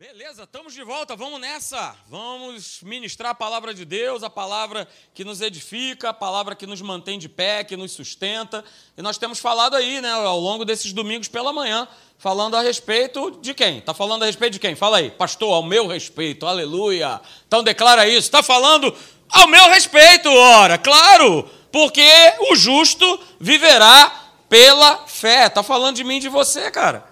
Beleza, estamos de volta, vamos nessa. Vamos ministrar a palavra de Deus, a palavra que nos edifica, a palavra que nos mantém de pé, que nos sustenta. E nós temos falado aí, né, ao longo desses domingos pela manhã, falando a respeito de quem? Está falando a respeito de quem? Fala aí, pastor, ao meu respeito, aleluia. Então declara isso, está falando ao meu respeito, ora, claro, porque o justo viverá pela fé. Está falando de mim de você, cara.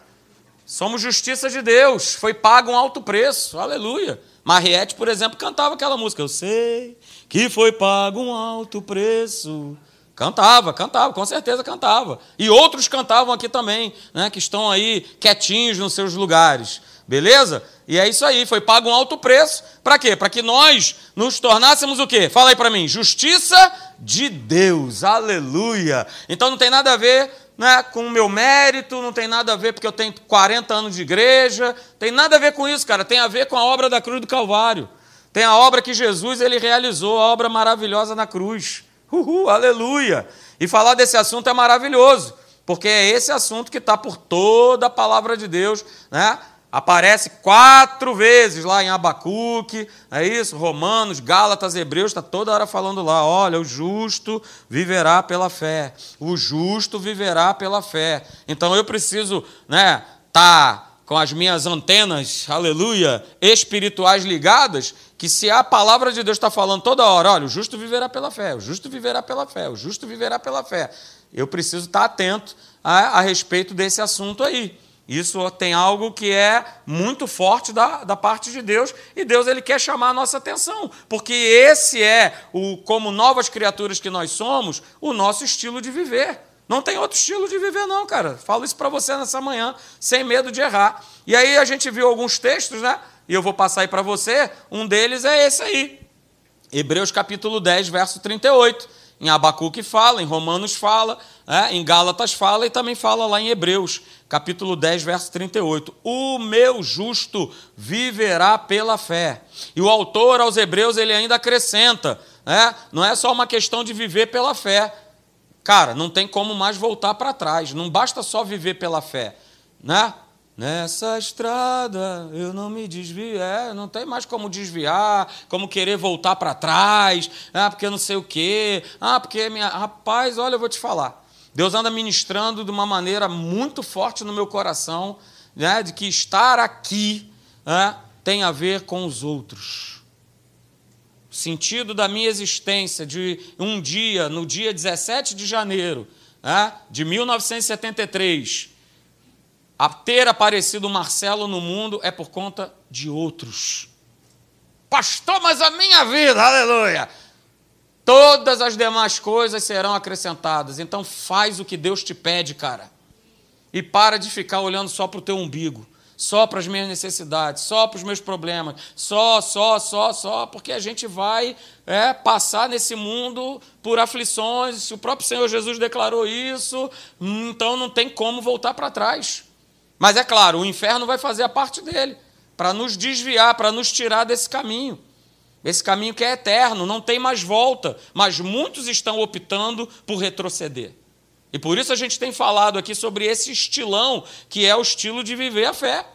Somos justiça de Deus, foi pago um alto preço, aleluia. Mariette, por exemplo, cantava aquela música, eu sei que foi pago um alto preço. Cantava, cantava, com certeza cantava. E outros cantavam aqui também, né, que estão aí quietinhos nos seus lugares. Beleza? E é isso aí, foi pago um alto preço. Para quê? Para que nós nos tornássemos o quê? Fala aí para mim. Justiça de Deus. Aleluia. Então não tem nada a ver né, com o meu mérito, não tem nada a ver porque eu tenho 40 anos de igreja, tem nada a ver com isso, cara, tem a ver com a obra da cruz do Calvário. Tem a obra que Jesus ele realizou, a obra maravilhosa na cruz. Uhul, aleluia! E falar desse assunto é maravilhoso, porque é esse assunto que está por toda a palavra de Deus, né? Aparece quatro vezes lá em Abacuque, é isso? Romanos, Gálatas, Hebreus, está toda hora falando lá: olha, o justo viverá pela fé. O justo viverá pela fé. Então eu preciso, né, tá com as minhas antenas, aleluia, espirituais ligadas, que se a palavra de Deus está falando toda hora, olha, o justo viverá pela fé, o justo viverá pela fé, o justo viverá pela fé. Eu preciso estar atento a, a respeito desse assunto aí. Isso tem algo que é muito forte da, da parte de Deus e Deus ele quer chamar a nossa atenção, porque esse é o como novas criaturas que nós somos, o nosso estilo de viver. Não tem outro estilo de viver não, cara. Falo isso para você nessa manhã, sem medo de errar. E aí a gente viu alguns textos, né? E eu vou passar aí para você. Um deles é esse aí. Hebreus capítulo 10, verso 38. Em Abacuque fala, em Romanos fala, é, em Gálatas fala e também fala lá em Hebreus, capítulo 10, verso 38. O meu justo viverá pela fé. E o autor aos Hebreus ele ainda acrescenta, é, não é só uma questão de viver pela fé. Cara, não tem como mais voltar para trás, não basta só viver pela fé. Né? Nessa estrada eu não me desvio, é, não tem mais como desviar, como querer voltar para trás, ah, porque não sei o quê, ah, porque minha. Rapaz, olha, eu vou te falar. Deus anda ministrando de uma maneira muito forte no meu coração, né, de que estar aqui né, tem a ver com os outros. O sentido da minha existência de um dia, no dia 17 de janeiro né, de 1973 a ter aparecido Marcelo no mundo é por conta de outros. Pastor, mas a minha vida, aleluia! Todas as demais coisas serão acrescentadas. Então faz o que Deus te pede, cara. E para de ficar olhando só para o teu umbigo, só para as minhas necessidades, só para os meus problemas, só, só, só, só, porque a gente vai é, passar nesse mundo por aflições. O próprio Senhor Jesus declarou isso, então não tem como voltar para trás. Mas é claro, o inferno vai fazer a parte dele, para nos desviar, para nos tirar desse caminho. Esse caminho que é eterno, não tem mais volta, mas muitos estão optando por retroceder. E por isso a gente tem falado aqui sobre esse estilão, que é o estilo de viver a fé.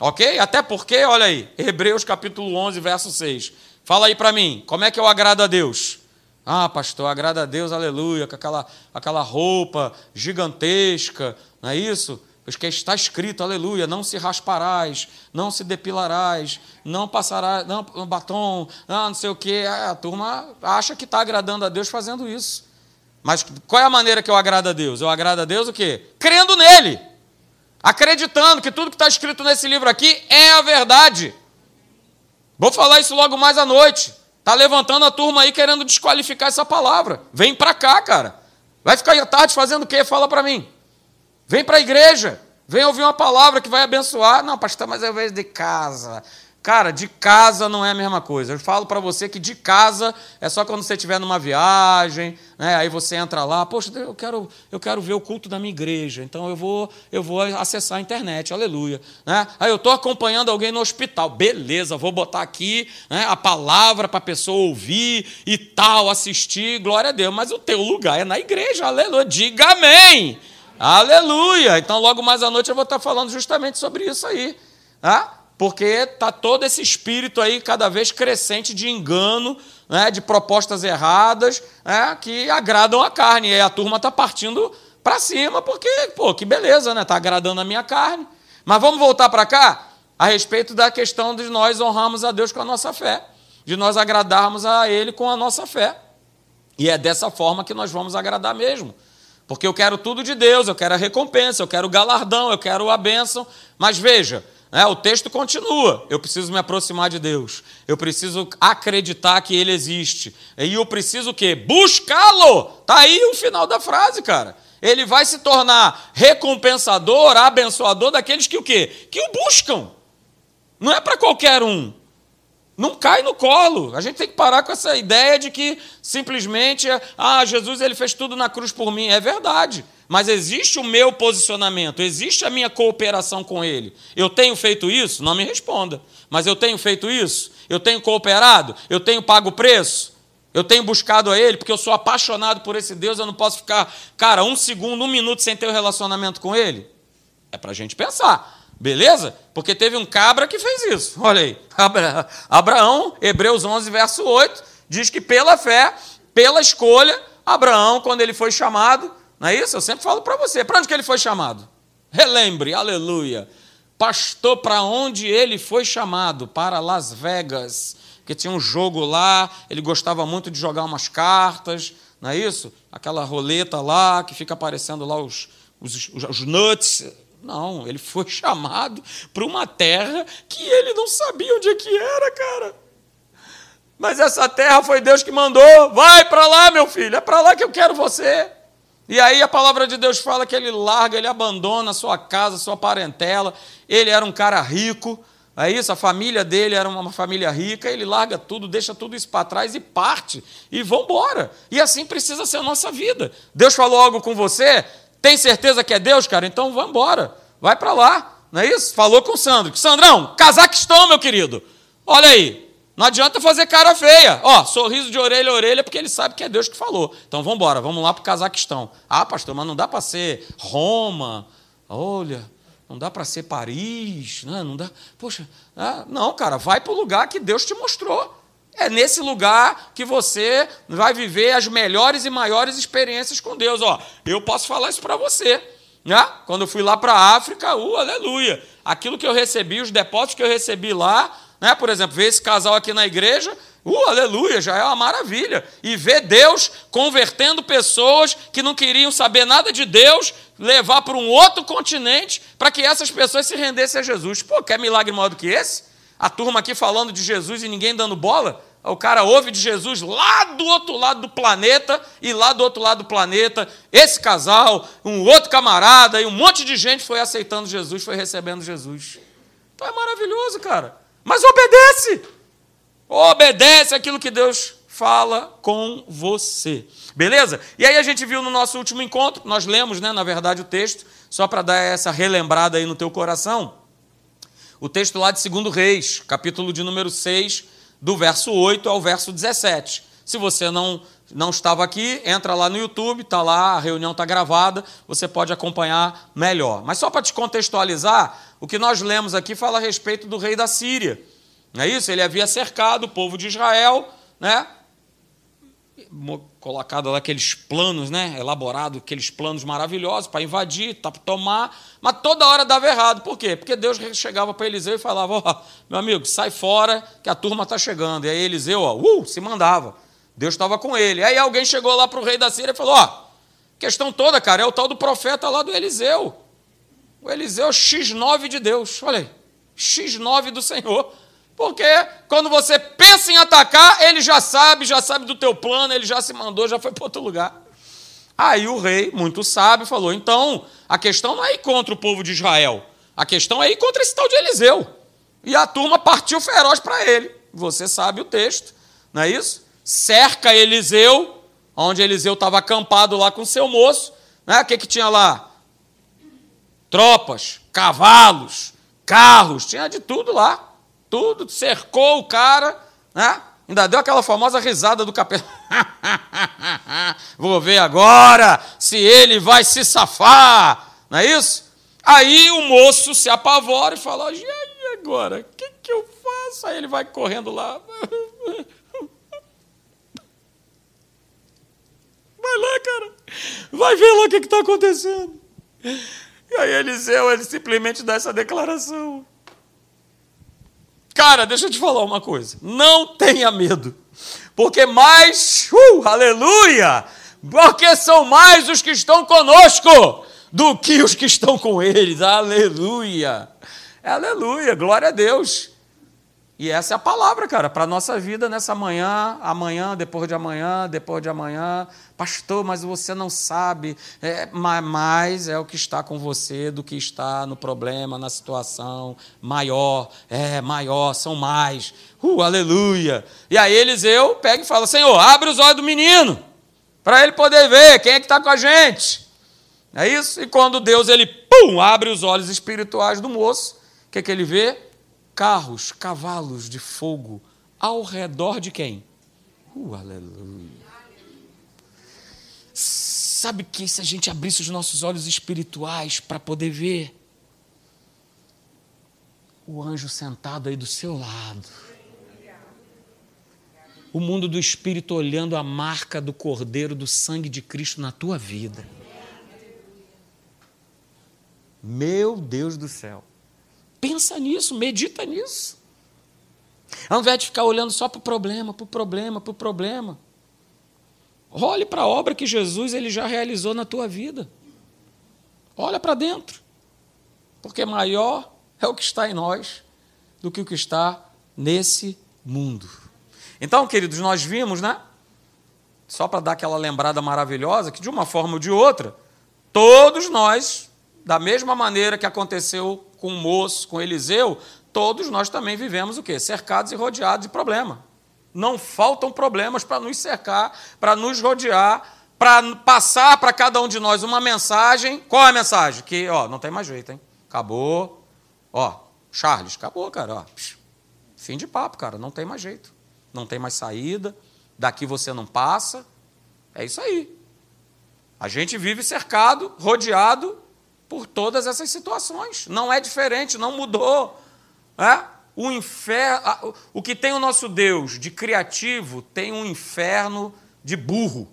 Ok? Até porque, olha aí, Hebreus capítulo 11, verso 6. Fala aí para mim, como é que eu agrado a Deus? Ah, pastor, agrada a Deus, aleluia, com aquela, aquela roupa gigantesca, não é isso? Porque está escrito, aleluia, não se rasparás, não se depilarás, não passarás, não batom, não, não sei o quê. É, a turma acha que está agradando a Deus fazendo isso. Mas qual é a maneira que eu agrado a Deus? Eu agrado a Deus o quê? Crendo nele. Acreditando que tudo que está escrito nesse livro aqui é a verdade. Vou falar isso logo mais à noite. Está levantando a turma aí querendo desqualificar essa palavra. Vem para cá, cara. Vai ficar à tarde fazendo o quê? Fala para mim. Vem para a igreja, vem ouvir uma palavra que vai abençoar. Não, pastor, mas eu vejo de casa. Cara, de casa não é a mesma coisa. Eu falo para você que de casa é só quando você estiver numa viagem, né? aí você entra lá, poxa, eu quero, eu quero ver o culto da minha igreja, então eu vou, eu vou acessar a internet, aleluia. Né? Aí eu estou acompanhando alguém no hospital, beleza, vou botar aqui né, a palavra para a pessoa ouvir e tal, assistir, glória a Deus, mas o teu lugar é na igreja, aleluia, diga amém. Aleluia! Então, logo mais à noite eu vou estar falando justamente sobre isso aí. Tá? porque está todo esse espírito aí cada vez crescente de engano, né, de propostas erradas, né, que agradam a carne. E a turma está partindo para cima, porque, pô, que beleza, né? Está agradando a minha carne. Mas vamos voltar para cá a respeito da questão de nós honrarmos a Deus com a nossa fé, de nós agradarmos a Ele com a nossa fé. E é dessa forma que nós vamos agradar mesmo. Porque eu quero tudo de Deus, eu quero a recompensa, eu quero o galardão, eu quero a bênção. Mas veja, né, o texto continua. Eu preciso me aproximar de Deus. Eu preciso acreditar que Ele existe. E eu preciso o quê? Buscá-lo. Está aí o final da frase, cara. Ele vai se tornar recompensador, abençoador daqueles que o quê? Que o buscam. Não é para qualquer um. Não cai no colo. A gente tem que parar com essa ideia de que simplesmente, ah, Jesus ele fez tudo na cruz por mim. É verdade. Mas existe o meu posicionamento, existe a minha cooperação com ele. Eu tenho feito isso? Não me responda. Mas eu tenho feito isso? Eu tenho cooperado? Eu tenho pago o preço? Eu tenho buscado a ele porque eu sou apaixonado por esse Deus, eu não posso ficar, cara, um segundo, um minuto sem ter um relacionamento com ele? É para a gente pensar. Beleza? Porque teve um cabra que fez isso. Olha aí. Abraão, Hebreus 11, verso 8, diz que pela fé, pela escolha, Abraão, quando ele foi chamado, não é isso? Eu sempre falo para você. Para onde que ele foi chamado? Relembre, aleluia. Pastor, para onde ele foi chamado? Para Las Vegas. Porque tinha um jogo lá, ele gostava muito de jogar umas cartas, não é isso? Aquela roleta lá, que fica aparecendo lá os, os, os nuts, não, ele foi chamado para uma terra que ele não sabia onde é que era, cara. Mas essa terra foi Deus que mandou. Vai para lá, meu filho, é para lá que eu quero você. E aí a palavra de Deus fala que ele larga, ele abandona a sua casa, a sua parentela. Ele era um cara rico, é isso? A família dele era uma família rica, ele larga tudo, deixa tudo isso para trás e parte. E vambora. E assim precisa ser a nossa vida. Deus falou algo com você, tem certeza que é Deus, cara? Então vamos embora. Vai para lá. Não é isso? Falou com o Sandro. Sandrão, Cazaquistão, meu querido. Olha aí. Não adianta fazer cara feia. Ó, sorriso de orelha a orelha, porque ele sabe que é Deus que falou. Então vamos embora, vamos lá para o Cazaquistão. Ah, pastor, mas não dá para ser Roma. Olha, não dá para ser Paris. Né? não dá. Poxa, ah, não, cara, vai para o lugar que Deus te mostrou. É nesse lugar que você vai viver as melhores e maiores experiências com Deus. Ó, eu posso falar isso para você. Né? Quando eu fui lá para a África, uh, aleluia. Aquilo que eu recebi, os depósitos que eu recebi lá, né? por exemplo, ver esse casal aqui na igreja, uh, aleluia, já é uma maravilha. E ver Deus convertendo pessoas que não queriam saber nada de Deus, levar para um outro continente para que essas pessoas se rendessem a Jesus. Pô, quer milagre maior do que esse? A turma aqui falando de Jesus e ninguém dando bola. O cara ouve de Jesus lá do outro lado do planeta, e lá do outro lado do planeta, esse casal, um outro camarada e um monte de gente foi aceitando Jesus, foi recebendo Jesus. Então é maravilhoso, cara. Mas obedece! Obedece aquilo que Deus fala com você. Beleza? E aí a gente viu no nosso último encontro, nós lemos, né, na verdade, o texto, só para dar essa relembrada aí no teu coração o texto lá de 2 Reis, capítulo de número 6, do verso 8 ao verso 17. Se você não, não estava aqui, entra lá no YouTube, está lá, a reunião está gravada, você pode acompanhar melhor. Mas só para te contextualizar, o que nós lemos aqui fala a respeito do rei da Síria. Não é isso? Ele havia cercado o povo de Israel, né? Colocado lá aqueles planos, né? Elaborado aqueles planos maravilhosos para invadir, para tomar, mas toda hora dava errado. Por quê? Porque Deus chegava para Eliseu e falava: Ó, meu amigo, sai fora que a turma está chegando. E aí Eliseu, ó, uh, se mandava. Deus estava com ele. Aí alguém chegou lá para o rei da Síria e falou: Ó, questão toda, cara, é o tal do profeta lá do Eliseu. O Eliseu X9 de Deus. Olha aí, X9 do Senhor. Porque quando você pensa em atacar, ele já sabe, já sabe do teu plano, ele já se mandou, já foi para outro lugar. Aí o rei, muito sábio, falou: então, a questão não é ir contra o povo de Israel, a questão é ir contra esse tal de Eliseu. E a turma partiu feroz para ele. Você sabe o texto, não é isso? Cerca Eliseu, onde Eliseu estava acampado lá com seu moço. Né? O que, que tinha lá? Tropas, cavalos, carros, tinha de tudo lá tudo, cercou o cara, né? Ainda deu aquela famosa risada do capeta. Vou ver agora se ele vai se safar, não é isso? Aí o moço se apavora e fala: agora? O que, que eu faço? Aí ele vai correndo lá. Vai lá, cara. Vai ver lá o que está acontecendo. E aí Eliseu, ele simplesmente dá essa declaração. Cara, deixa eu te falar uma coisa. Não tenha medo. Porque mais, uh, aleluia, porque são mais os que estão conosco do que os que estão com eles. Aleluia. Aleluia, glória a Deus. E essa é a palavra, cara, para a nossa vida nessa manhã, amanhã, depois de amanhã, depois de amanhã. Pastor, mas você não sabe. É, mais é o que está com você do que está no problema, na situação. Maior, é, maior, são mais. Uh, aleluia. E aí Eliseu pega e fala: Senhor, abre os olhos do menino, para ele poder ver quem é que está com a gente. É isso? E quando Deus, ele, pum, abre os olhos espirituais do moço, o que, que ele vê? Carros, cavalos de fogo ao redor de quem? Uh, aleluia. Sabe que se a gente abrisse os nossos olhos espirituais para poder ver o anjo sentado aí do seu lado, o mundo do espírito olhando a marca do cordeiro do sangue de Cristo na tua vida. Meu Deus do céu. Pensa nisso, medita nisso. Ao invés de ficar olhando só para o problema, para o problema, para o problema. Olhe para a obra que Jesus ele já realizou na tua vida. Olha para dentro. Porque maior é o que está em nós do que o que está nesse mundo. Então, queridos, nós vimos, né? Só para dar aquela lembrada maravilhosa, que de uma forma ou de outra, todos nós, da mesma maneira que aconteceu com o moço, com Eliseu, todos nós também vivemos o quê? Cercados e rodeados de problema. Não faltam problemas para nos cercar, para nos rodear, para passar para cada um de nós uma mensagem. Qual é a mensagem? Que, ó, não tem mais jeito, hein? Acabou. Ó, Charles, acabou, cara. Ó, fim de papo, cara. Não tem mais jeito. Não tem mais saída. Daqui você não passa. É isso aí. A gente vive cercado, rodeado por todas essas situações. Não é diferente, não mudou. É? O inferno, o que tem o nosso Deus de criativo tem um inferno de burro,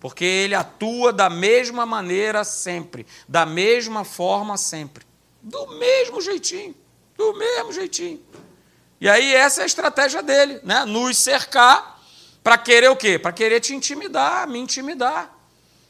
porque ele atua da mesma maneira sempre, da mesma forma sempre, do mesmo jeitinho, do mesmo jeitinho. E aí essa é a estratégia dele, né? Nos cercar para querer o quê? Para querer te intimidar, me intimidar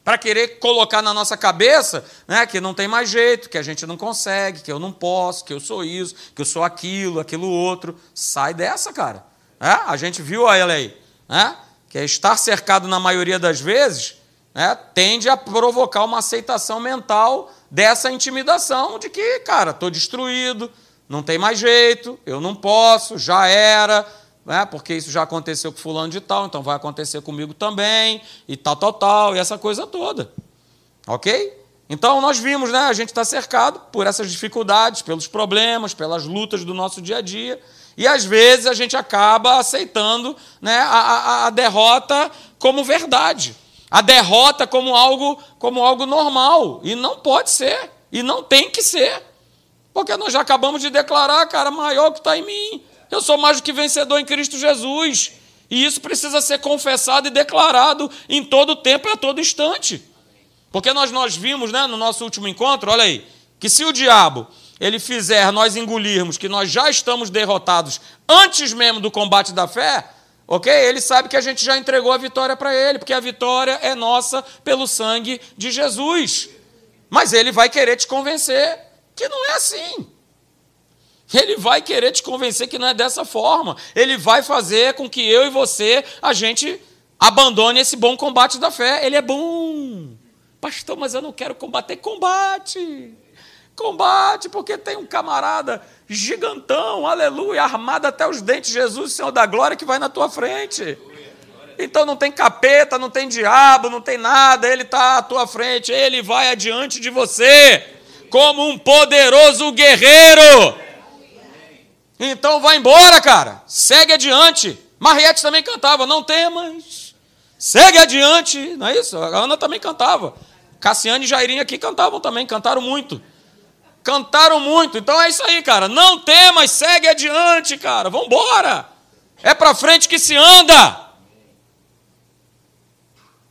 para querer colocar na nossa cabeça né, que não tem mais jeito, que a gente não consegue, que eu não posso, que eu sou isso, que eu sou aquilo, aquilo outro. Sai dessa, cara. É? A gente viu a ela aí, né? que é estar cercado na maioria das vezes né, tende a provocar uma aceitação mental dessa intimidação de que, cara, estou destruído, não tem mais jeito, eu não posso, já era, né? porque isso já aconteceu com fulano de tal, então vai acontecer comigo também, e tal, tal, tal, e essa coisa toda. Ok? Então nós vimos, né? A gente está cercado por essas dificuldades, pelos problemas, pelas lutas do nosso dia a dia. E às vezes a gente acaba aceitando né, a, a, a derrota como verdade. A derrota como algo, como algo normal. E não pode ser. E não tem que ser. Porque nós já acabamos de declarar, cara, maior que está em mim. Eu sou mais do que vencedor em Cristo Jesus. E isso precisa ser confessado e declarado em todo tempo e a todo instante. Porque nós, nós vimos né, no nosso último encontro, olha aí, que se o diabo ele fizer nós engolirmos que nós já estamos derrotados antes mesmo do combate da fé, ok? Ele sabe que a gente já entregou a vitória para ele, porque a vitória é nossa pelo sangue de Jesus. Mas ele vai querer te convencer que não é assim. Ele vai querer te convencer que não é dessa forma. Ele vai fazer com que eu e você, a gente abandone esse bom combate da fé. Ele é bom. Pastor, mas eu não quero combater. Combate. Combate, porque tem um camarada gigantão, aleluia, armado até os dentes, Jesus, Senhor da glória, que vai na tua frente. Então não tem capeta, não tem diabo, não tem nada, ele está à tua frente, ele vai adiante de você, como um poderoso guerreiro. Então vai embora, cara. Segue adiante. Mariette também cantava, não temas. Segue adiante. Não é isso? A Ana também cantava. Cassiane e Jairinho aqui cantavam também, cantaram muito. Cantaram muito. Então é isso aí, cara. Não temas, segue adiante, cara. Vamos embora. É para frente que se anda.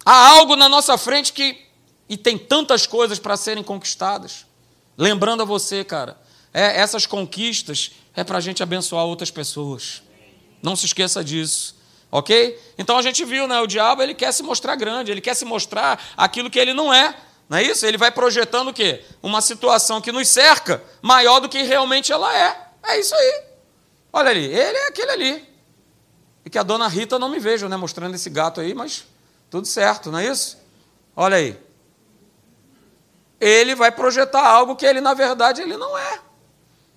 Há algo na nossa frente que e tem tantas coisas para serem conquistadas. Lembrando a você, cara, é, essas conquistas é para a gente abençoar outras pessoas. Não se esqueça disso. Ok? Então a gente viu, né? O diabo ele quer se mostrar grande, ele quer se mostrar aquilo que ele não é. Não é isso? Ele vai projetando o quê? Uma situação que nos cerca maior do que realmente ela é. É isso aí. Olha ali, ele é aquele ali. E que a dona Rita não me veja, né? Mostrando esse gato aí, mas tudo certo, não é isso? Olha aí. Ele vai projetar algo que ele, na verdade, ele não é.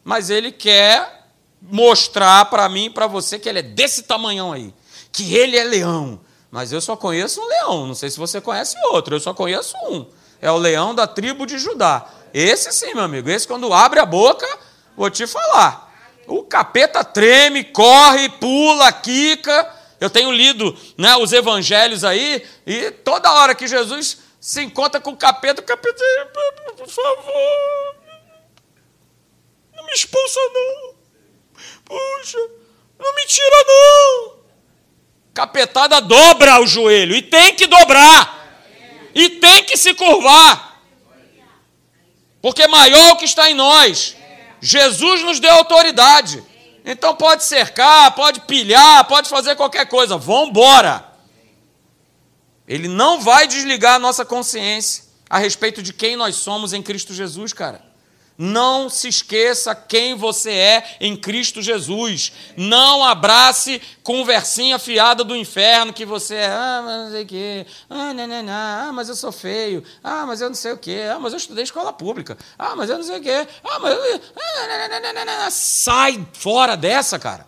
Mas ele quer mostrar para mim e para você que ele é desse tamanhão aí. Que ele é leão. Mas eu só conheço um leão. Não sei se você conhece outro. Eu só conheço um é o leão da tribo de Judá. Esse sim, meu amigo, esse quando abre a boca, vou te falar. O capeta treme, corre, pula, quica. Eu tenho lido né, os evangelhos aí, e toda hora que Jesus se encontra com o capeta, o capeta, por favor, me expulsa não. Puxa, não me tira não. Capetada dobra o joelho, e tem que dobrar e tem que se curvar. Porque maior o que está em nós. Jesus nos deu autoridade. Então pode cercar, pode pilhar, pode fazer qualquer coisa. Vamos embora. Ele não vai desligar a nossa consciência a respeito de quem nós somos em Cristo Jesus, cara. Não se esqueça quem você é em Cristo Jesus. Não abrace conversinha fiada do inferno que você é, ah, mas não sei o quê, ah, não, não, não, ah, mas eu sou feio, ah, mas eu não sei o quê, ah, mas eu estudei escola pública, ah, mas eu não sei o quê, ah, mas eu... Ah, sai fora dessa, cara.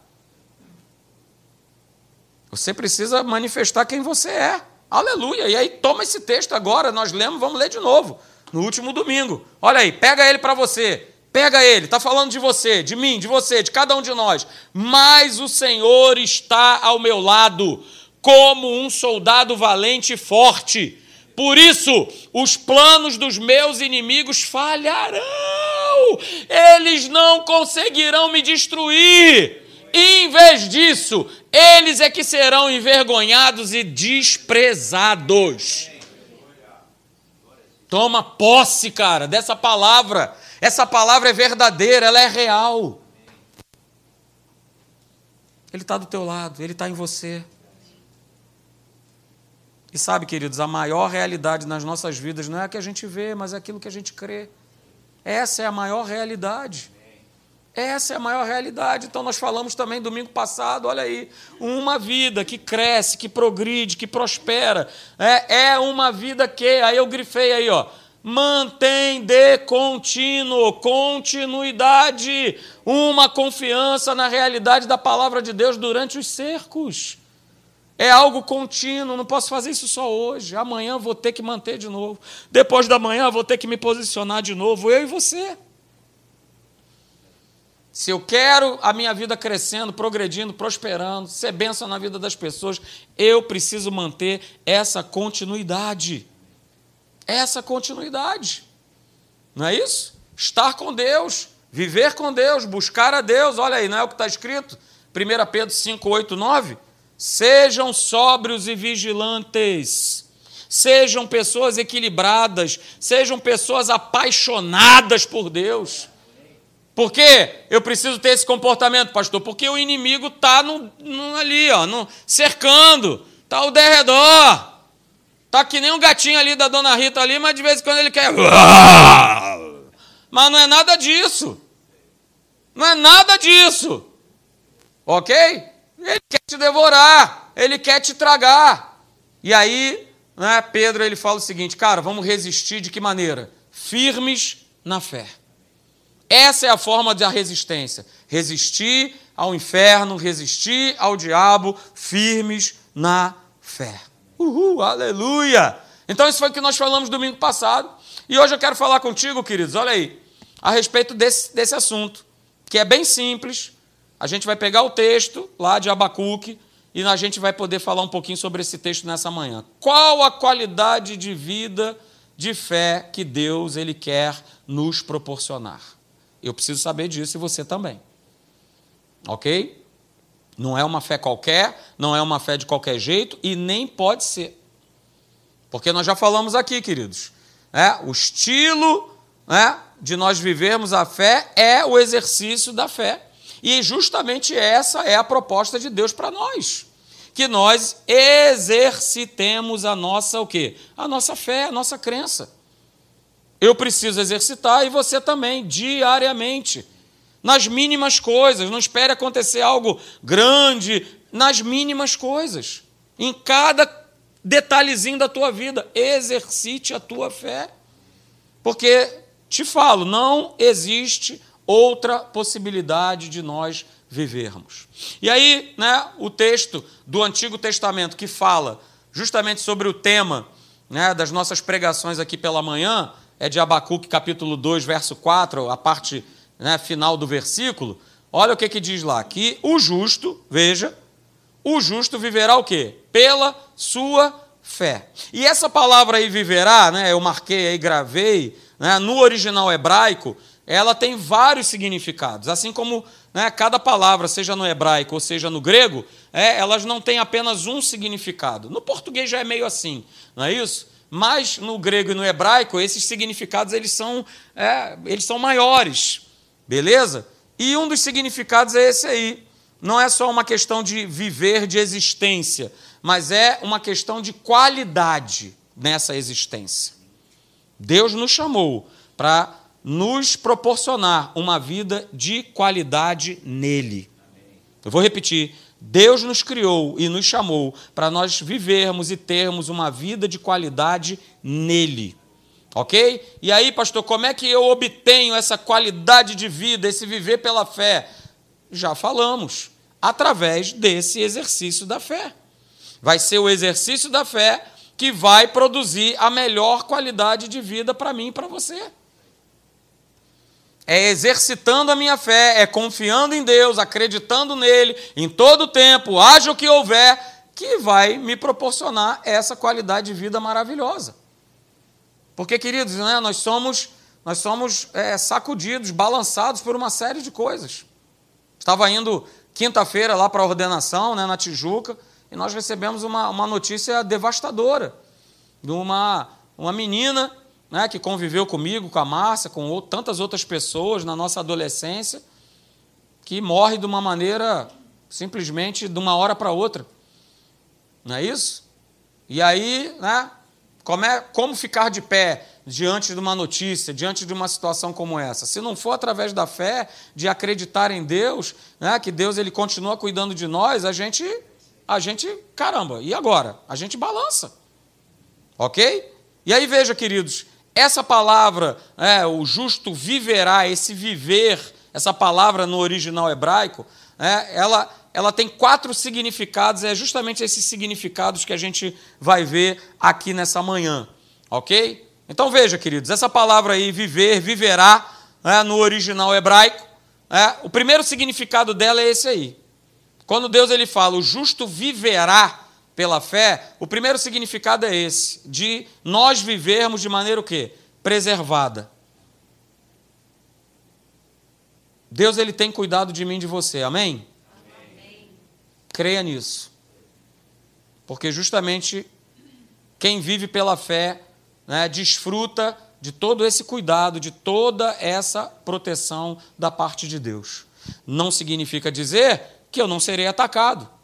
Você precisa manifestar quem você é. Aleluia. E aí toma esse texto agora, nós lemos, vamos ler de novo no último domingo. Olha aí, pega ele para você. Pega ele, está falando de você, de mim, de você, de cada um de nós. Mas o Senhor está ao meu lado, como um soldado valente e forte. Por isso, os planos dos meus inimigos falharão, eles não conseguirão me destruir. Em vez disso, eles é que serão envergonhados e desprezados. Toma posse, cara, dessa palavra. Essa palavra é verdadeira, ela é real. Ele está do teu lado, ele está em você. E sabe, queridos, a maior realidade nas nossas vidas não é a que a gente vê, mas é aquilo que a gente crê. Essa é a maior realidade. Essa é a maior realidade. Então, nós falamos também domingo passado, olha aí, uma vida que cresce, que progride, que prospera. É, é uma vida que, aí eu grifei aí, ó, mantém de contínuo, continuidade, uma confiança na realidade da palavra de Deus durante os cercos. É algo contínuo, não posso fazer isso só hoje. Amanhã vou ter que manter de novo. Depois da manhã vou ter que me posicionar de novo, eu e você. Se eu quero a minha vida crescendo, progredindo, prosperando, ser bênção na vida das pessoas, eu preciso manter essa continuidade. Essa continuidade. Não é isso? Estar com Deus, viver com Deus, buscar a Deus. Olha aí, não é o que está escrito? 1 Pedro 5, 8, 9. Sejam sóbrios e vigilantes. Sejam pessoas equilibradas, sejam pessoas apaixonadas por Deus. Por que eu preciso ter esse comportamento, pastor? Porque o inimigo está ali, ó, no, cercando, está ao derredor. Está que nem um gatinho ali da dona Rita ali, mas de vez em quando ele quer. Mas não é nada disso. Não é nada disso. Ok? Ele quer te devorar, ele quer te tragar. E aí, né, Pedro ele fala o seguinte, cara, vamos resistir de que maneira? Firmes na fé. Essa é a forma da resistência. Resistir ao inferno, resistir ao diabo, firmes na fé. Uhul, aleluia! Então, isso foi o que nós falamos domingo passado. E hoje eu quero falar contigo, queridos, olha aí, a respeito desse, desse assunto, que é bem simples. A gente vai pegar o texto lá de Abacuque e a gente vai poder falar um pouquinho sobre esse texto nessa manhã. Qual a qualidade de vida, de fé que Deus ele quer nos proporcionar? Eu preciso saber disso e você também. Ok? Não é uma fé qualquer, não é uma fé de qualquer jeito e nem pode ser. Porque nós já falamos aqui, queridos. É, o estilo né, de nós vivermos a fé é o exercício da fé. E justamente essa é a proposta de Deus para nós. Que nós exercitemos a nossa o quê? A nossa fé, a nossa crença. Eu preciso exercitar e você também, diariamente. Nas mínimas coisas. Não espere acontecer algo grande, nas mínimas coisas. Em cada detalhezinho da tua vida, exercite a tua fé. Porque, te falo, não existe outra possibilidade de nós vivermos. E aí, né, o texto do Antigo Testamento que fala justamente sobre o tema né, das nossas pregações aqui pela manhã, é de Abacuque capítulo 2, verso 4, a parte né, final do versículo. Olha o que, que diz lá, que o justo, veja, o justo viverá o quê? Pela sua fé. E essa palavra aí, viverá, né, eu marquei aí, gravei, né, no original hebraico, ela tem vários significados. Assim como né, cada palavra, seja no hebraico ou seja no grego, é, elas não têm apenas um significado. No português já é meio assim, não é isso? Mas no grego e no hebraico, esses significados eles são, é, eles são maiores, beleza? E um dos significados é esse aí. Não é só uma questão de viver de existência, mas é uma questão de qualidade nessa existência. Deus nos chamou para nos proporcionar uma vida de qualidade nele. Eu vou repetir. Deus nos criou e nos chamou para nós vivermos e termos uma vida de qualidade nele. Ok? E aí, pastor, como é que eu obtenho essa qualidade de vida, esse viver pela fé? Já falamos. Através desse exercício da fé. Vai ser o exercício da fé que vai produzir a melhor qualidade de vida para mim e para você é exercitando a minha fé, é confiando em Deus, acreditando nele em todo o tempo, haja o que houver, que vai me proporcionar essa qualidade de vida maravilhosa. Porque, queridos, né, nós somos, nós somos é, sacudidos, balançados por uma série de coisas. Estava indo quinta-feira lá para a ordenação, né, na Tijuca, e nós recebemos uma, uma notícia devastadora de uma, uma menina né, que conviveu comigo, com a Márcia, com tantas outras pessoas na nossa adolescência, que morre de uma maneira simplesmente de uma hora para outra. Não é isso? E aí, né, como, é, como ficar de pé diante de uma notícia, diante de uma situação como essa? Se não for através da fé, de acreditar em Deus, né, que Deus ele continua cuidando de nós, a gente, a gente, caramba, e agora? A gente balança. Ok? E aí veja, queridos, essa palavra, é, o justo viverá, esse viver, essa palavra no original hebraico, é, ela, ela tem quatro significados, é justamente esses significados que a gente vai ver aqui nessa manhã, ok? Então veja, queridos, essa palavra aí, viver, viverá, é, no original hebraico, o primeiro significado dela é esse aí. Quando Deus ele fala, o justo viverá, pela fé, o primeiro significado é esse, de nós vivermos de maneira o quê? Preservada. Deus ele tem cuidado de mim e de você, amém? amém? Creia nisso. Porque justamente quem vive pela fé né, desfruta de todo esse cuidado, de toda essa proteção da parte de Deus. Não significa dizer que eu não serei atacado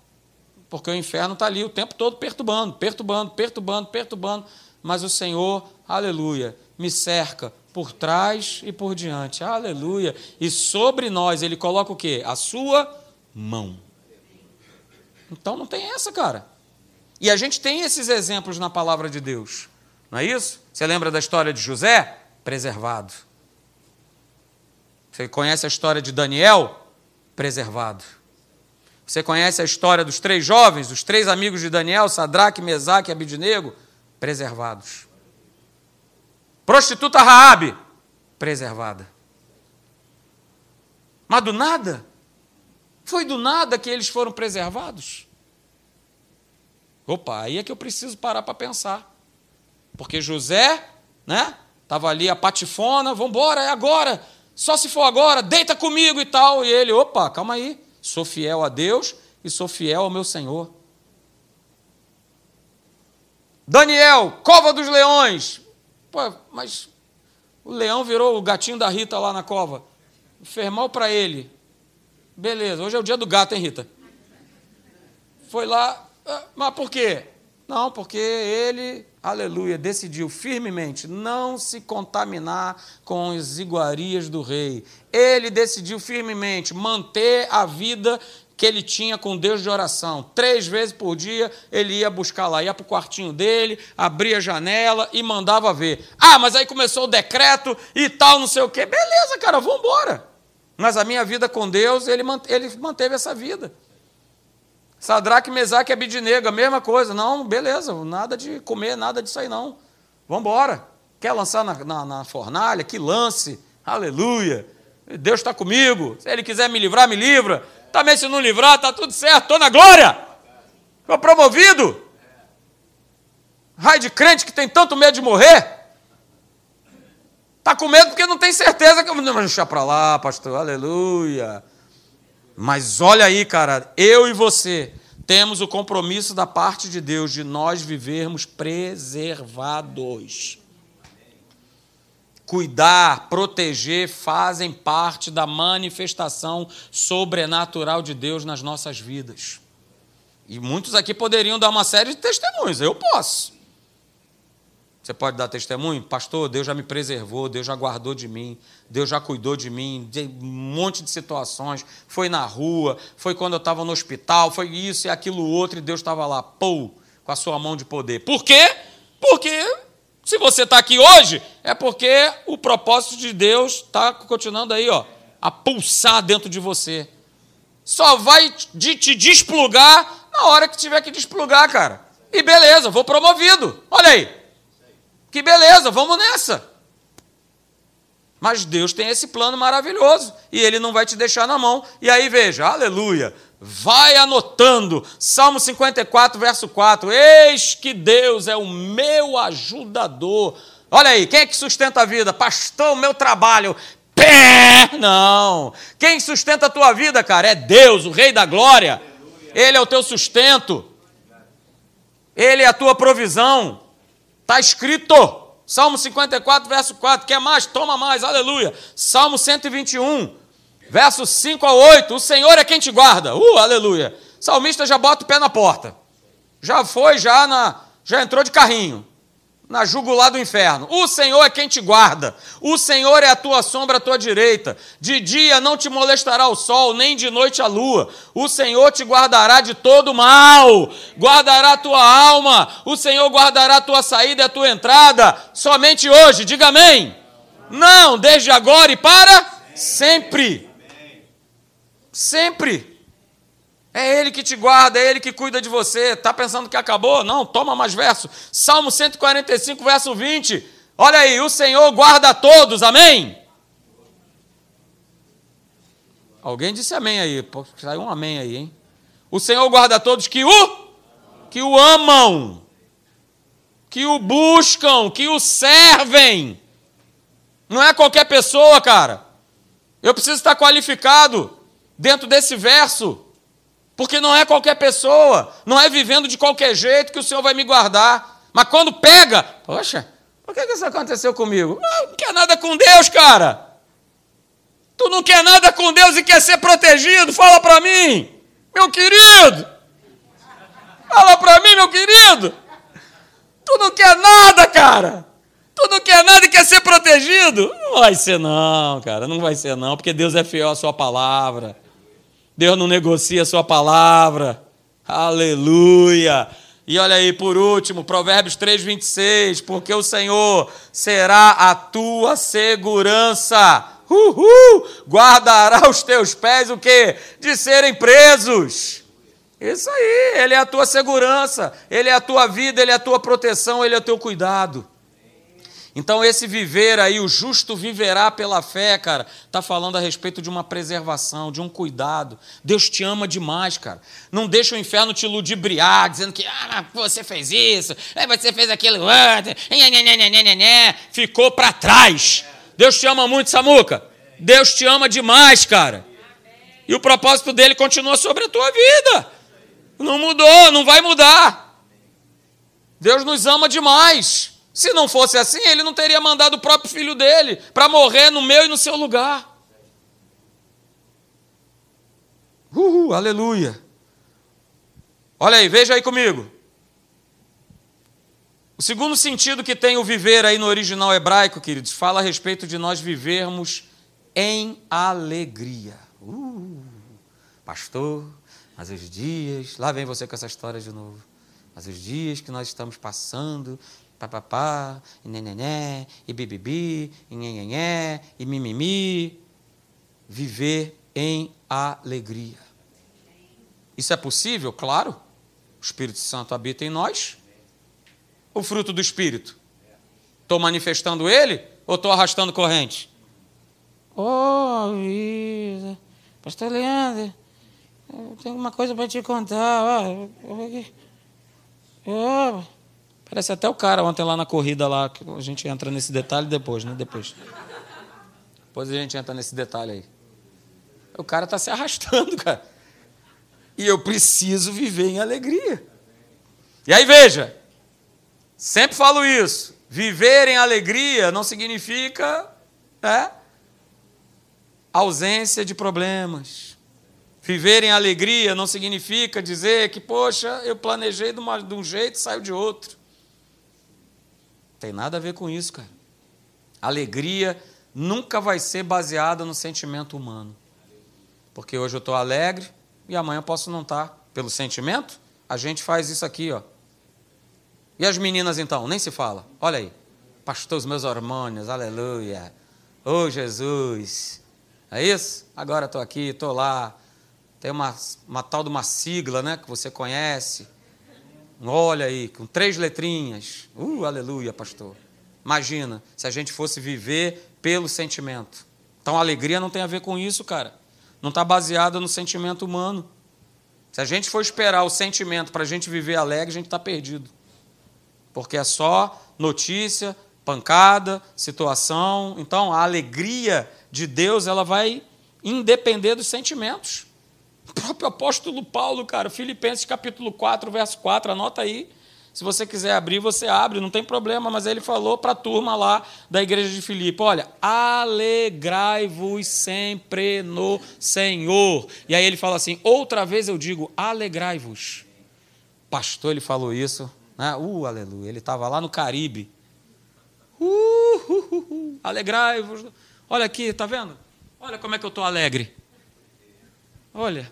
porque o inferno está ali o tempo todo perturbando, perturbando, perturbando, perturbando, mas o Senhor, aleluia, me cerca por trás e por diante, aleluia, e sobre nós ele coloca o quê? A sua mão. Então não tem essa, cara. E a gente tem esses exemplos na palavra de Deus, não é isso? Você lembra da história de José? Preservado. Você conhece a história de Daniel? Preservado. Você conhece a história dos três jovens, os três amigos de Daniel, Sadraque, Mesaque e Abidnego? Preservados. Prostituta Raabe, preservada. Mas do nada? Foi do nada que eles foram preservados? Opa, aí é que eu preciso parar para pensar. Porque José, né? Estava ali a patifona, vamos é agora. Só se for agora, deita comigo e tal. E ele, opa, calma aí. Sou fiel a Deus e sou fiel ao meu Senhor. Daniel, cova dos leões. Pô, mas o leão virou o gatinho da Rita lá na cova. Fez mal para ele. Beleza, hoje é o dia do gato, hein, Rita? Foi lá, ah, mas por quê? Não, porque ele, aleluia, decidiu firmemente não se contaminar com as iguarias do rei. Ele decidiu firmemente manter a vida que ele tinha com Deus de oração. Três vezes por dia ele ia buscar lá, ia para o quartinho dele, abria a janela e mandava ver. Ah, mas aí começou o decreto e tal, não sei o quê. Beleza, cara, vamos embora. Mas a minha vida com Deus, ele manteve essa vida. Sadraque, Mesaque e Abidinego, a mesma coisa. Não, beleza, nada de comer, nada disso aí não. Vamos embora. Quer lançar na, na, na fornalha? Que lance. Aleluia. Deus está comigo. Se Ele quiser me livrar, me livra. Também se não livrar, está tudo certo. Estou na glória. Estou promovido. Raio de crente que tem tanto medo de morrer. Está com medo porque não tem certeza que eu vou deixar para lá, pastor. Aleluia. Mas olha aí, cara, eu e você temos o compromisso da parte de Deus de nós vivermos preservados. Cuidar, proteger fazem parte da manifestação sobrenatural de Deus nas nossas vidas. E muitos aqui poderiam dar uma série de testemunhos, eu posso. Você pode dar testemunho? Pastor, Deus já me preservou, Deus já guardou de mim, Deus já cuidou de mim, de um monte de situações. Foi na rua, foi quando eu estava no hospital, foi isso e aquilo outro, e Deus estava lá, pô, com a sua mão de poder. Por quê? Porque se você está aqui hoje, é porque o propósito de Deus está continuando aí, ó, a pulsar dentro de você. Só vai de te desplugar na hora que tiver que desplugar, cara. E beleza, vou promovido. Olha aí. Que beleza, vamos nessa. Mas Deus tem esse plano maravilhoso e Ele não vai te deixar na mão. E aí veja, aleluia. Vai anotando, Salmo 54, verso 4: Eis que Deus é o meu ajudador. Olha aí, quem é que sustenta a vida? Pastor, o meu trabalho. Pé! Não. Quem sustenta a tua vida, cara, é Deus, o Rei da Glória. Ele é o teu sustento. Ele é a tua provisão. Está escrito. Salmo 54, verso 4. Quer mais? Toma mais. Aleluia. Salmo 121, versos 5 a 8. O Senhor é quem te guarda. Uh, aleluia. Salmista já bota o pé na porta. Já foi, já na, já entrou de carrinho na jugular do inferno. O Senhor é quem te guarda. O Senhor é a tua sombra à tua direita. De dia não te molestará o sol, nem de noite a lua. O Senhor te guardará de todo mal. Guardará a tua alma. O Senhor guardará a tua saída e a tua entrada. Somente hoje. Diga amém. Não, desde agora e para sempre. Sempre. É Ele que te guarda, é Ele que cuida de você. Está pensando que acabou? Não, toma mais verso. Salmo 145, verso 20. Olha aí, o Senhor guarda todos, amém? Alguém disse amém aí, saiu um amém aí, hein? O Senhor guarda todos que o que o amam, que o buscam, que o servem. Não é qualquer pessoa, cara. Eu preciso estar qualificado dentro desse verso. Porque não é qualquer pessoa, não é vivendo de qualquer jeito que o Senhor vai me guardar. Mas quando pega, poxa, por que isso aconteceu comigo? Não quer nada com Deus, cara. Tu não quer nada com Deus e quer ser protegido? Fala para mim, meu querido. Fala para mim, meu querido. Tu não quer nada, cara. Tu não quer nada e quer ser protegido? Não vai ser não, cara. Não vai ser não, porque Deus é fiel à sua palavra. Deus não negocia a sua palavra. Aleluia. E olha aí, por último, Provérbios 3, 26. Porque o Senhor será a tua segurança. Uhul! Guardará os teus pés o quê? De serem presos. Isso aí, Ele é a tua segurança, Ele é a tua vida, Ele é a tua proteção, Ele é o teu cuidado. Então, esse viver aí, o justo viverá pela fé, cara, está falando a respeito de uma preservação, de um cuidado. Deus te ama demais, cara. Não deixa o inferno te ludibriar, dizendo que ah, você fez isso, é, você fez aquilo ficou para trás. Deus te ama muito, Samuca. Deus te ama demais, cara. E o propósito dele continua sobre a tua vida. Não mudou, não vai mudar. Deus nos ama demais. Se não fosse assim, ele não teria mandado o próprio filho dele para morrer no meu e no seu lugar. Uhul, aleluia. Olha aí, veja aí comigo. O segundo sentido que tem o viver aí no original hebraico, queridos, fala a respeito de nós vivermos em alegria. Uh, pastor, mas os dias, lá vem você com essa história de novo. Mas os dias que nós estamos passando, papapá, e nenené, e bibibi, e nhenhenhé, e mimimi, viver em alegria. Isso é possível? Claro. O Espírito Santo habita em nós o fruto do Espírito? Estou manifestando ele ou estou arrastando corrente? Oh, vida. Pastor Leandro, eu tenho uma coisa para te contar. Oh. Parece até o cara ontem lá na corrida lá, que a gente entra nesse detalhe depois, né? Depois. Depois a gente entra nesse detalhe aí. O cara está se arrastando, cara. E eu preciso viver em alegria. E aí veja, Sempre falo isso. Viver em alegria não significa é, ausência de problemas. Viver em alegria não significa dizer que, poxa, eu planejei de, uma, de um jeito e saiu de outro. Tem nada a ver com isso, cara. Alegria nunca vai ser baseada no sentimento humano. Porque hoje eu estou alegre e amanhã eu posso não estar. Tá. Pelo sentimento, a gente faz isso aqui, ó. E as meninas então? Nem se fala. Olha aí. Pastor, os meus hormônios, aleluia. Oh Jesus. É isso? Agora estou aqui, estou lá. Tem uma, uma tal de uma sigla, né? Que você conhece. Olha aí, com três letrinhas. Uh, aleluia, pastor. Imagina se a gente fosse viver pelo sentimento. Então alegria não tem a ver com isso, cara. Não está baseada no sentimento humano. Se a gente for esperar o sentimento para a gente viver alegre, a gente está perdido porque é só notícia, pancada, situação. Então, a alegria de Deus, ela vai independer dos sentimentos. O próprio apóstolo Paulo, cara, Filipenses capítulo 4, verso 4, anota aí. Se você quiser abrir, você abre, não tem problema, mas ele falou para a turma lá da igreja de Filipe: olha, alegrai-vos sempre no Senhor. E aí ele fala assim: outra vez eu digo, alegrai-vos. Pastor, ele falou isso, né? Uh, aleluia. Ele estava lá no Caribe. Uh, uh, uh, uh. Alegrai-vos. Olha aqui, tá vendo? Olha como é que eu estou alegre. Olha.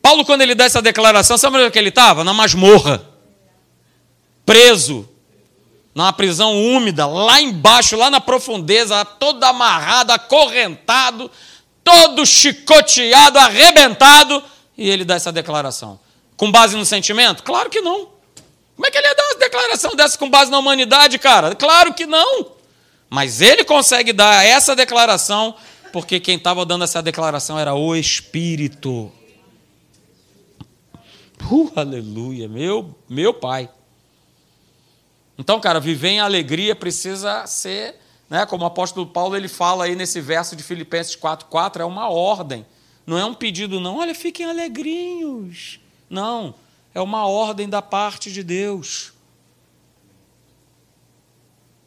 Paulo, quando ele dá essa declaração, sabe onde é que ele estava? Na masmorra. Preso numa prisão úmida, lá embaixo, lá na profundeza, todo amarrado, acorrentado, todo chicoteado, arrebentado, e ele dá essa declaração. Com base no sentimento? Claro que não. Como é que ele ia dar uma declaração dessa com base na humanidade, cara? Claro que não. Mas ele consegue dar essa declaração porque quem estava dando essa declaração era o Espírito. Uh, aleluia, meu, meu Pai. Então, cara, viver em alegria precisa ser, né, como o apóstolo Paulo ele fala aí nesse verso de Filipenses 4:4, é uma ordem. Não é um pedido não, olha, fiquem alegrinhos. Não, é uma ordem da parte de Deus.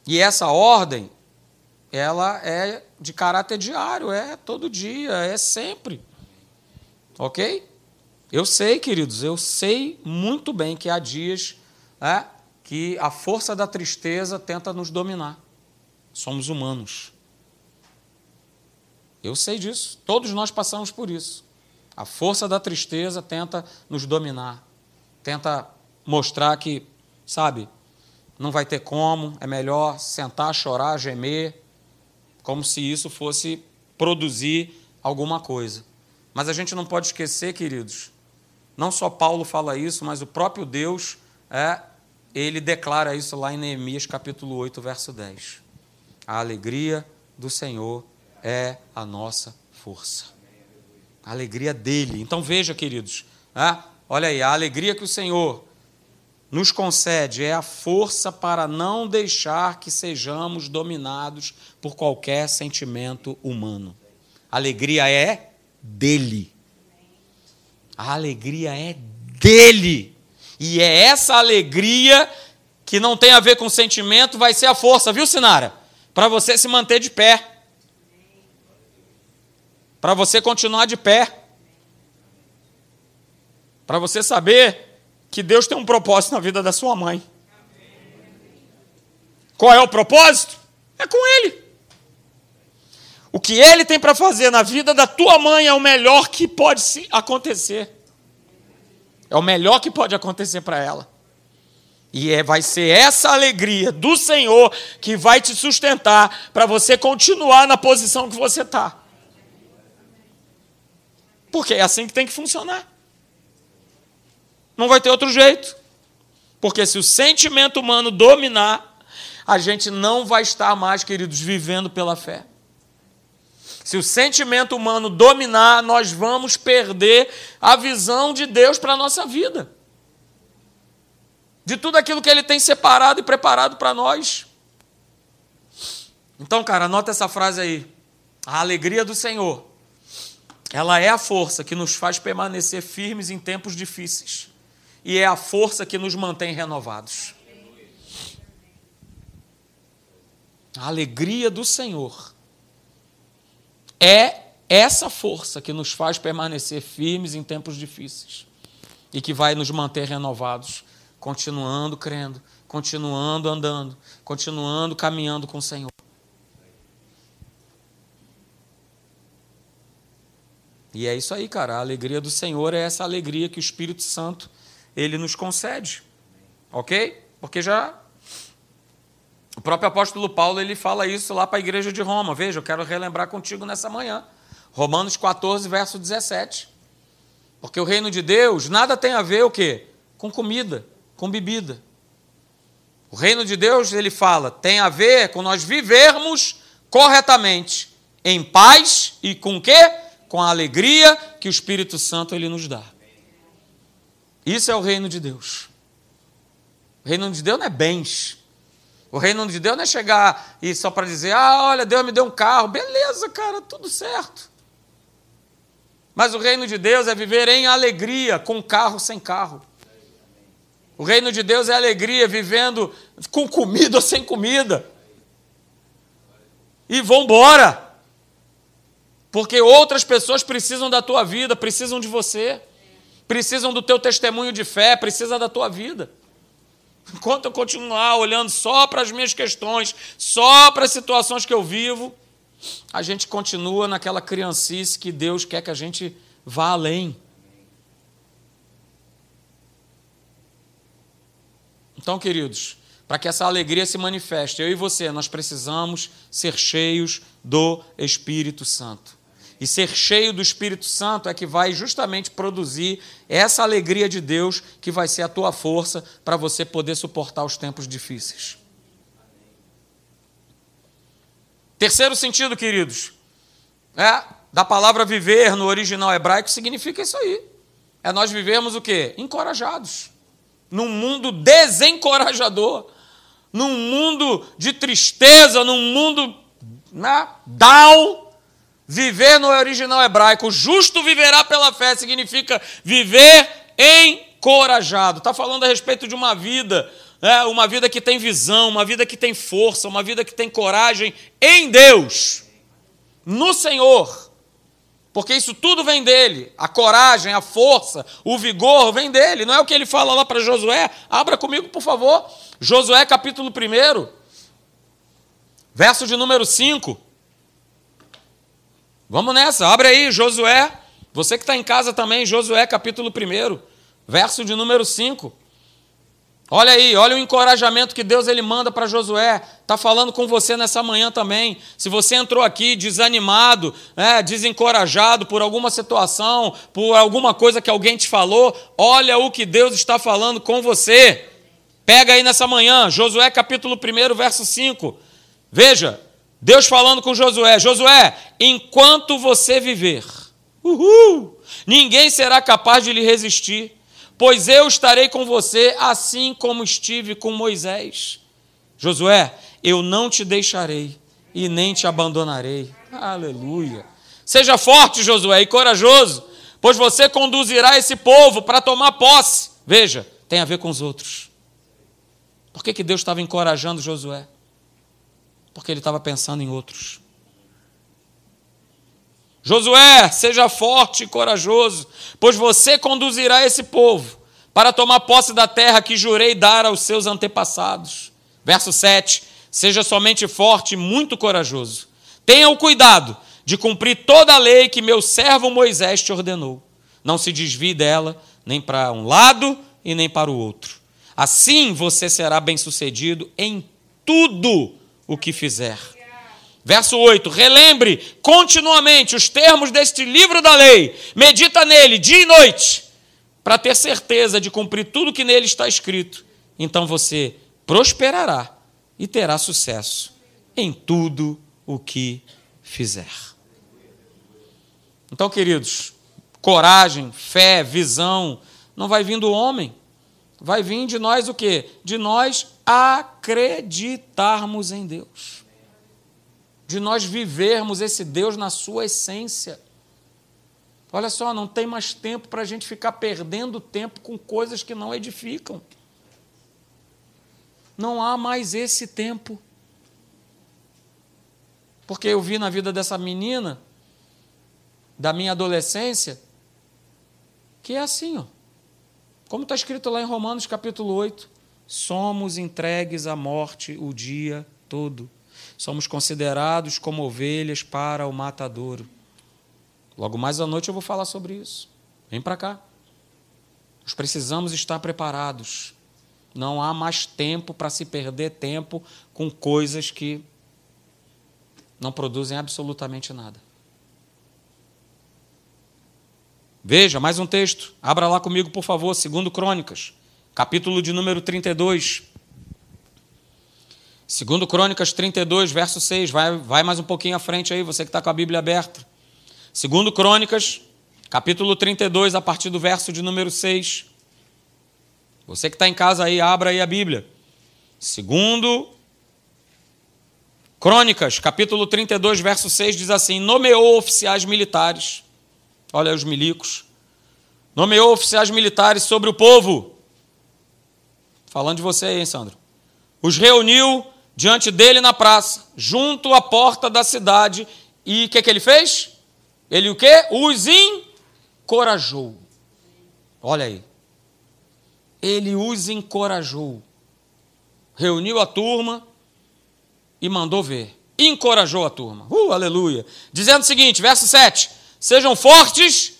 E essa ordem, ela é de caráter diário, é todo dia, é sempre. OK? Eu sei, queridos, eu sei muito bem que há dias né, que a força da tristeza tenta nos dominar. Somos humanos. Eu sei disso. Todos nós passamos por isso. A força da tristeza tenta nos dominar. Tenta mostrar que, sabe, não vai ter como, é melhor sentar, chorar, gemer, como se isso fosse produzir alguma coisa. Mas a gente não pode esquecer, queridos, não só Paulo fala isso, mas o próprio Deus é ele declara isso lá em Neemias capítulo 8, verso 10. A alegria do Senhor é a nossa força. A alegria dele. Então veja, queridos, né? Olha aí, a alegria que o Senhor nos concede é a força para não deixar que sejamos dominados por qualquer sentimento humano. A alegria é dele. A alegria é dele. E é essa alegria que não tem a ver com sentimento, vai ser a força, viu, Sinara? Para você se manter de pé. Para você continuar de pé. Para você saber que Deus tem um propósito na vida da sua mãe. Qual é o propósito? É com Ele. O que Ele tem para fazer na vida da tua mãe é o melhor que pode acontecer. É o melhor que pode acontecer para ela. E é, vai ser essa alegria do Senhor que vai te sustentar para você continuar na posição que você está. Porque é assim que tem que funcionar. Não vai ter outro jeito. Porque se o sentimento humano dominar, a gente não vai estar mais, queridos, vivendo pela fé. Se o sentimento humano dominar, nós vamos perder a visão de Deus para a nossa vida. De tudo aquilo que Ele tem separado e preparado para nós. Então, cara, anota essa frase aí. A alegria do Senhor, ela é a força que nos faz permanecer firmes em tempos difíceis e é a força que nos mantém renovados. A alegria do Senhor é essa força que nos faz permanecer firmes em tempos difíceis e que vai nos manter renovados, continuando crendo, continuando andando, continuando caminhando com o Senhor. E é isso aí, cara. A alegria do Senhor é essa alegria que o Espírito Santo ele nos concede. Ok? Porque já. O próprio apóstolo Paulo ele fala isso lá para a igreja de Roma. Veja, eu quero relembrar contigo nessa manhã. Romanos 14, verso 17. Porque o reino de Deus nada tem a ver o quê? Com comida, com bebida. O reino de Deus, ele fala, tem a ver com nós vivermos corretamente, em paz e com quê? Com a alegria que o Espírito Santo ele nos dá. Isso é o reino de Deus. O reino de Deus não é bens. O reino de Deus não é chegar e só para dizer, ah, olha, Deus me deu um carro. Beleza, cara, tudo certo. Mas o reino de Deus é viver em alegria, com carro sem carro. O reino de Deus é alegria, vivendo com comida ou sem comida. E vão. Porque outras pessoas precisam da tua vida, precisam de você precisam do teu testemunho de fé, precisa da tua vida. Enquanto eu continuar olhando só para as minhas questões, só para as situações que eu vivo, a gente continua naquela criancice que Deus quer que a gente vá além. Então, queridos, para que essa alegria se manifeste, eu e você, nós precisamos ser cheios do Espírito Santo. E ser cheio do Espírito Santo é que vai justamente produzir essa alegria de Deus que vai ser a tua força para você poder suportar os tempos difíceis. Terceiro sentido, queridos, é da palavra viver no original hebraico significa isso aí. É nós vivermos o quê? Encorajados. Num mundo desencorajador, num mundo de tristeza, num mundo né, down, Viver no original hebraico, justo viverá pela fé, significa viver encorajado. Está falando a respeito de uma vida, né? uma vida que tem visão, uma vida que tem força, uma vida que tem coragem em Deus, no Senhor. Porque isso tudo vem dele. A coragem, a força, o vigor vem dele. Não é o que ele fala lá para Josué? Abra comigo, por favor. Josué, capítulo 1, verso de número 5. Vamos nessa, abre aí, Josué. Você que está em casa também, Josué capítulo 1, verso de número 5. Olha aí, olha o encorajamento que Deus ele manda para Josué. Está falando com você nessa manhã também. Se você entrou aqui desanimado, né, desencorajado por alguma situação, por alguma coisa que alguém te falou, olha o que Deus está falando com você. Pega aí nessa manhã, Josué capítulo 1, verso 5. Veja, Deus falando com Josué: Josué, enquanto você viver, uhul, ninguém será capaz de lhe resistir. pois eu estarei com você, assim como estive com Moisés. Josué, eu não te deixarei e nem te abandonarei. Aleluia. Seja forte, Josué, e corajoso, pois você conduzirá esse povo para tomar posse. Veja, tem a ver com os outros. Por que, que Deus estava encorajando Josué? Porque ele estava pensando em outros. Josué, seja forte e corajoso, pois você conduzirá esse povo para tomar posse da terra que jurei dar aos seus antepassados. Verso 7: Seja somente forte e muito corajoso. Tenha o cuidado de cumprir toda a lei que meu servo Moisés te ordenou. Não se desvie dela, nem para um lado e nem para o outro. Assim você será bem-sucedido em tudo o que fizer. Verso 8: Relembre continuamente os termos deste livro da lei, medita nele dia e noite, para ter certeza de cumprir tudo que nele está escrito. Então você prosperará e terá sucesso em tudo o que fizer. Então, queridos, coragem, fé, visão, não vai vir do homem. Vai vir de nós o quê? De nós acreditarmos em Deus de nós vivermos esse Deus na sua essência. Olha só, não tem mais tempo para a gente ficar perdendo tempo com coisas que não edificam. Não há mais esse tempo. Porque eu vi na vida dessa menina, da minha adolescência, que é assim, ó. Como está escrito lá em Romanos capítulo 8: somos entregues à morte o dia todo somos considerados como ovelhas para o matadouro. Logo mais à noite eu vou falar sobre isso. Vem para cá. Nós precisamos estar preparados. Não há mais tempo para se perder tempo com coisas que não produzem absolutamente nada. Veja, mais um texto. Abra lá comigo, por favor, segundo Crônicas, capítulo de número 32. Segundo Crônicas 32, verso 6, vai, vai mais um pouquinho à frente aí, você que está com a Bíblia aberta. Segundo Crônicas, capítulo 32, a partir do verso de número 6. Você que está em casa aí, abra aí a Bíblia. Segundo Crônicas, capítulo 32, verso 6, diz assim: Nomeou oficiais militares, olha os milicos, nomeou oficiais militares sobre o povo. Falando de você aí, hein, Sandro? Os reuniu diante dele na praça, junto à porta da cidade. E o que, que ele fez? Ele o quê? Os encorajou. Olha aí. Ele os encorajou. Reuniu a turma e mandou ver. Encorajou a turma. Uh, aleluia. Dizendo o seguinte, verso 7: Sejam fortes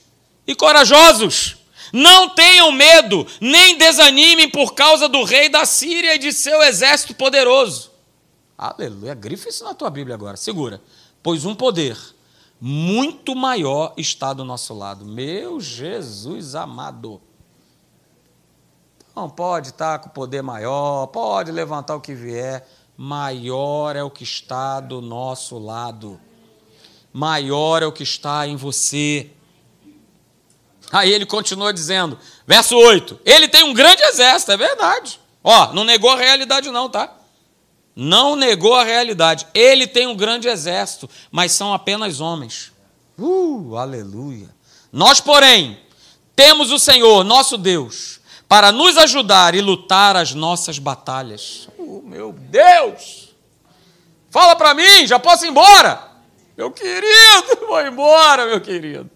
e corajosos. Não tenham medo, nem desanimem por causa do rei da Síria e de seu exército poderoso Aleluia. Grifa isso na tua Bíblia agora. Segura. Pois um poder muito maior está do nosso lado. Meu Jesus amado. Não pode estar com poder maior, pode levantar o que vier. Maior é o que está do nosso lado. Maior é o que está em você. Aí ele continua dizendo, verso 8: Ele tem um grande exército, é verdade. Ó, não negou a realidade, não, tá? não negou a realidade. Ele tem um grande exército, mas são apenas homens. Uh, aleluia. Nós, porém, temos o Senhor, nosso Deus, para nos ajudar e lutar as nossas batalhas. Oh, meu Deus! Fala para mim, já posso ir embora? Meu querido, vou embora, meu querido.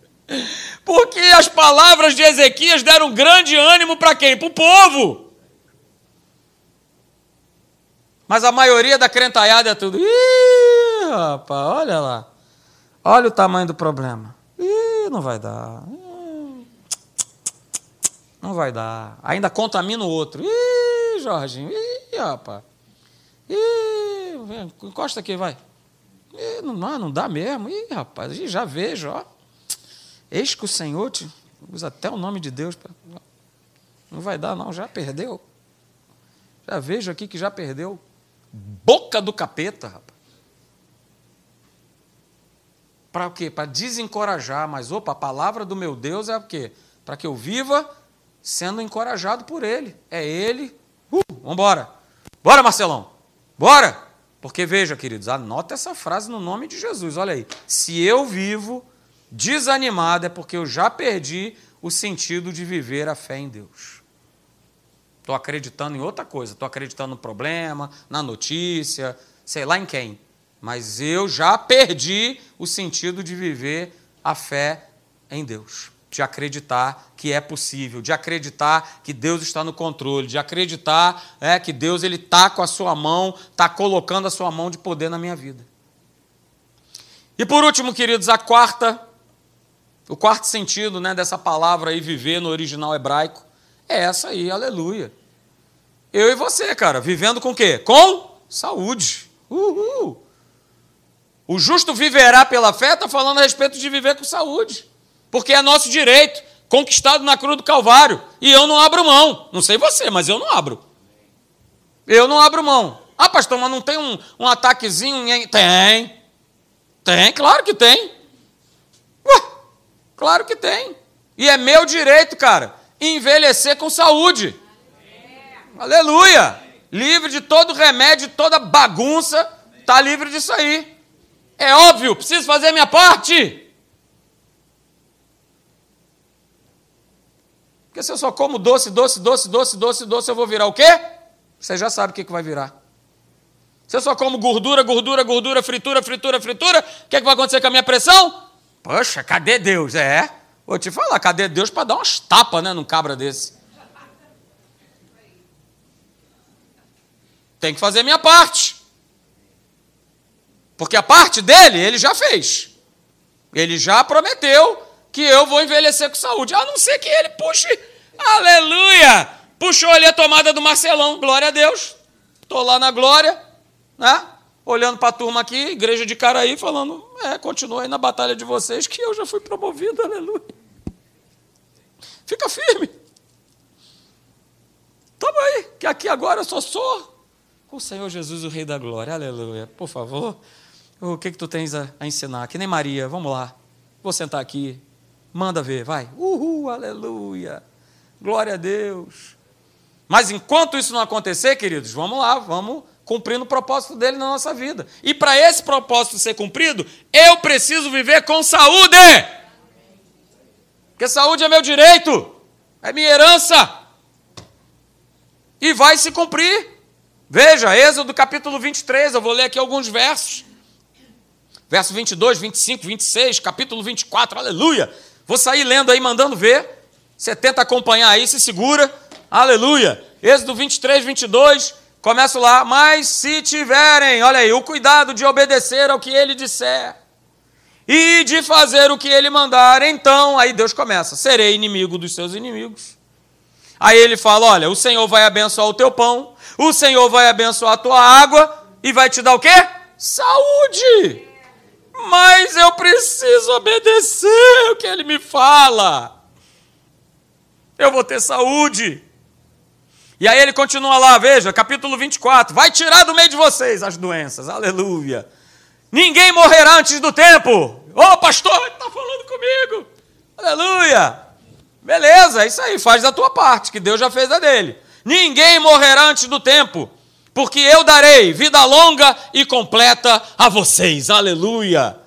Porque as palavras de Ezequias deram grande ânimo para quem? Para o povo. Mas a maioria da crentaiada é tudo. Ih, rapaz, olha lá. Olha o tamanho do problema. Ih, não vai dar. Não vai dar. Ainda contamina o outro. Ih, Jorginho. Ih, rapaz. Ih, encosta aqui, vai. Ih, não, não dá mesmo. Ih, rapaz, já vejo, ó. Eis que o Senhor te usa até o nome de Deus. Não vai dar, não, já perdeu. Já vejo aqui que já perdeu. Boca do capeta, rapaz. Para o quê? Para desencorajar, mas opa, a palavra do meu Deus é o quê? Para que eu viva sendo encorajado por Ele. É Ele. Uh, vambora. Bora, Marcelão. Bora. Porque veja, queridos, anota essa frase no nome de Jesus. Olha aí. Se eu vivo desanimado é porque eu já perdi o sentido de viver a fé em Deus. Estou acreditando em outra coisa. Estou acreditando no problema, na notícia, sei lá em quem. Mas eu já perdi o sentido de viver a fé em Deus de acreditar que é possível, de acreditar que Deus está no controle, de acreditar é, que Deus ele está com a sua mão, está colocando a sua mão de poder na minha vida. E por último, queridos, a quarta, o quarto sentido né, dessa palavra aí, viver no original hebraico, é essa aí, aleluia. Eu e você, cara, vivendo com o quê? Com saúde. Uhul. O justo viverá pela fé, está falando a respeito de viver com saúde porque é nosso direito, conquistado na cruz do Calvário. E eu não abro mão. Não sei você, mas eu não abro. Eu não abro mão. Ah, pastor, mas não tem um, um ataquezinho? Tem. Tem, claro que tem. Claro que tem. E é meu direito, cara, envelhecer com saúde. É. Aleluia! Livre de todo remédio, toda bagunça, está livre disso aí. É óbvio, preciso fazer minha parte. Porque se eu só como doce, doce, doce, doce, doce, doce, eu vou virar o quê? Você já sabe o que, que vai virar. Se eu só como gordura, gordura, gordura, fritura, fritura, fritura, o que, que vai acontecer com a minha pressão? Poxa, cadê Deus? É. Vou te falar, cadê Deus para dar umas tapas né, num cabra desse? Tem que fazer minha parte. Porque a parte dele, ele já fez. Ele já prometeu que eu vou envelhecer com saúde. A não ser que ele puxe, aleluia! Puxou ali a tomada do Marcelão, glória a Deus. Estou lá na glória, né? Olhando para a turma aqui, igreja de Caraí, falando: é, continua aí na batalha de vocês, que eu já fui promovido, aleluia. Fica firme. Toma aí, que aqui agora eu só sou o Senhor Jesus, o Rei da Glória, aleluia. Por favor, o que, que tu tens a, a ensinar? Que nem Maria, vamos lá. Vou sentar aqui, Manda ver, vai. Uhul, aleluia. Glória a Deus. Mas enquanto isso não acontecer, queridos, vamos lá, vamos cumprindo o propósito dele na nossa vida. E para esse propósito ser cumprido, eu preciso viver com saúde. Porque saúde é meu direito, é minha herança. E vai se cumprir. Veja, Êxodo capítulo 23, eu vou ler aqui alguns versos. Verso 22, 25, 26, capítulo 24, aleluia. Vou sair lendo aí, mandando ver. Você tenta acompanhar aí, se segura. Aleluia. Êxodo 23, 22. Começo lá. Mas se tiverem, olha aí, o cuidado de obedecer ao que ele disser e de fazer o que ele mandar, então, aí Deus começa: serei inimigo dos seus inimigos. Aí ele fala: olha, o Senhor vai abençoar o teu pão, o Senhor vai abençoar a tua água e vai te dar o quê? Saúde mas eu preciso obedecer o que ele me fala. Eu vou ter saúde. E aí ele continua lá, veja, capítulo 24: Vai tirar do meio de vocês as doenças, aleluia. Ninguém morrerá antes do tempo. Ô oh, pastor, ele está falando comigo, aleluia. Beleza, é isso aí, faz da tua parte, que Deus já fez a dele. Ninguém morrerá antes do tempo porque eu darei vida longa e completa a vocês. Aleluia!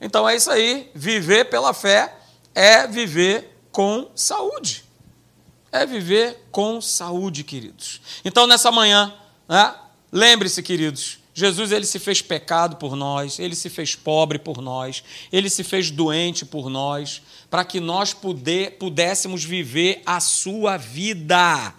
Então é isso aí, viver pela fé é viver com saúde. É viver com saúde, queridos. Então nessa manhã, né, lembre-se, queridos, Jesus ele se fez pecado por nós, ele se fez pobre por nós, ele se fez doente por nós, para que nós puder, pudéssemos viver a sua vida.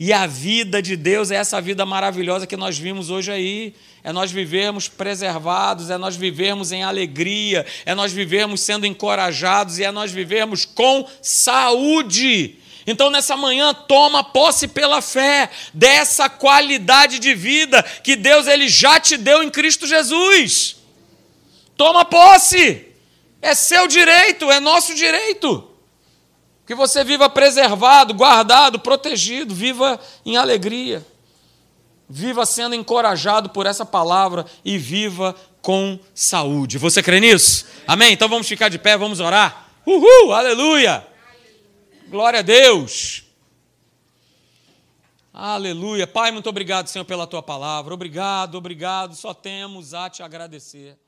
E a vida de Deus é essa vida maravilhosa que nós vimos hoje aí. É nós vivermos preservados, é nós vivermos em alegria, é nós vivermos sendo encorajados e é nós vivermos com saúde. Então, nessa manhã, toma posse pela fé dessa qualidade de vida que Deus ele já te deu em Cristo Jesus. Toma posse. É seu direito, é nosso direito. Que você viva preservado, guardado, protegido, viva em alegria. Viva sendo encorajado por essa palavra e viva com saúde. Você crê nisso? Amém? Então vamos ficar de pé, vamos orar. Uhul, aleluia! Glória a Deus. Aleluia. Pai, muito obrigado, Senhor, pela tua palavra. Obrigado, obrigado. Só temos a te agradecer.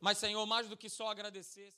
Mas, Senhor, mais do que só agradecer.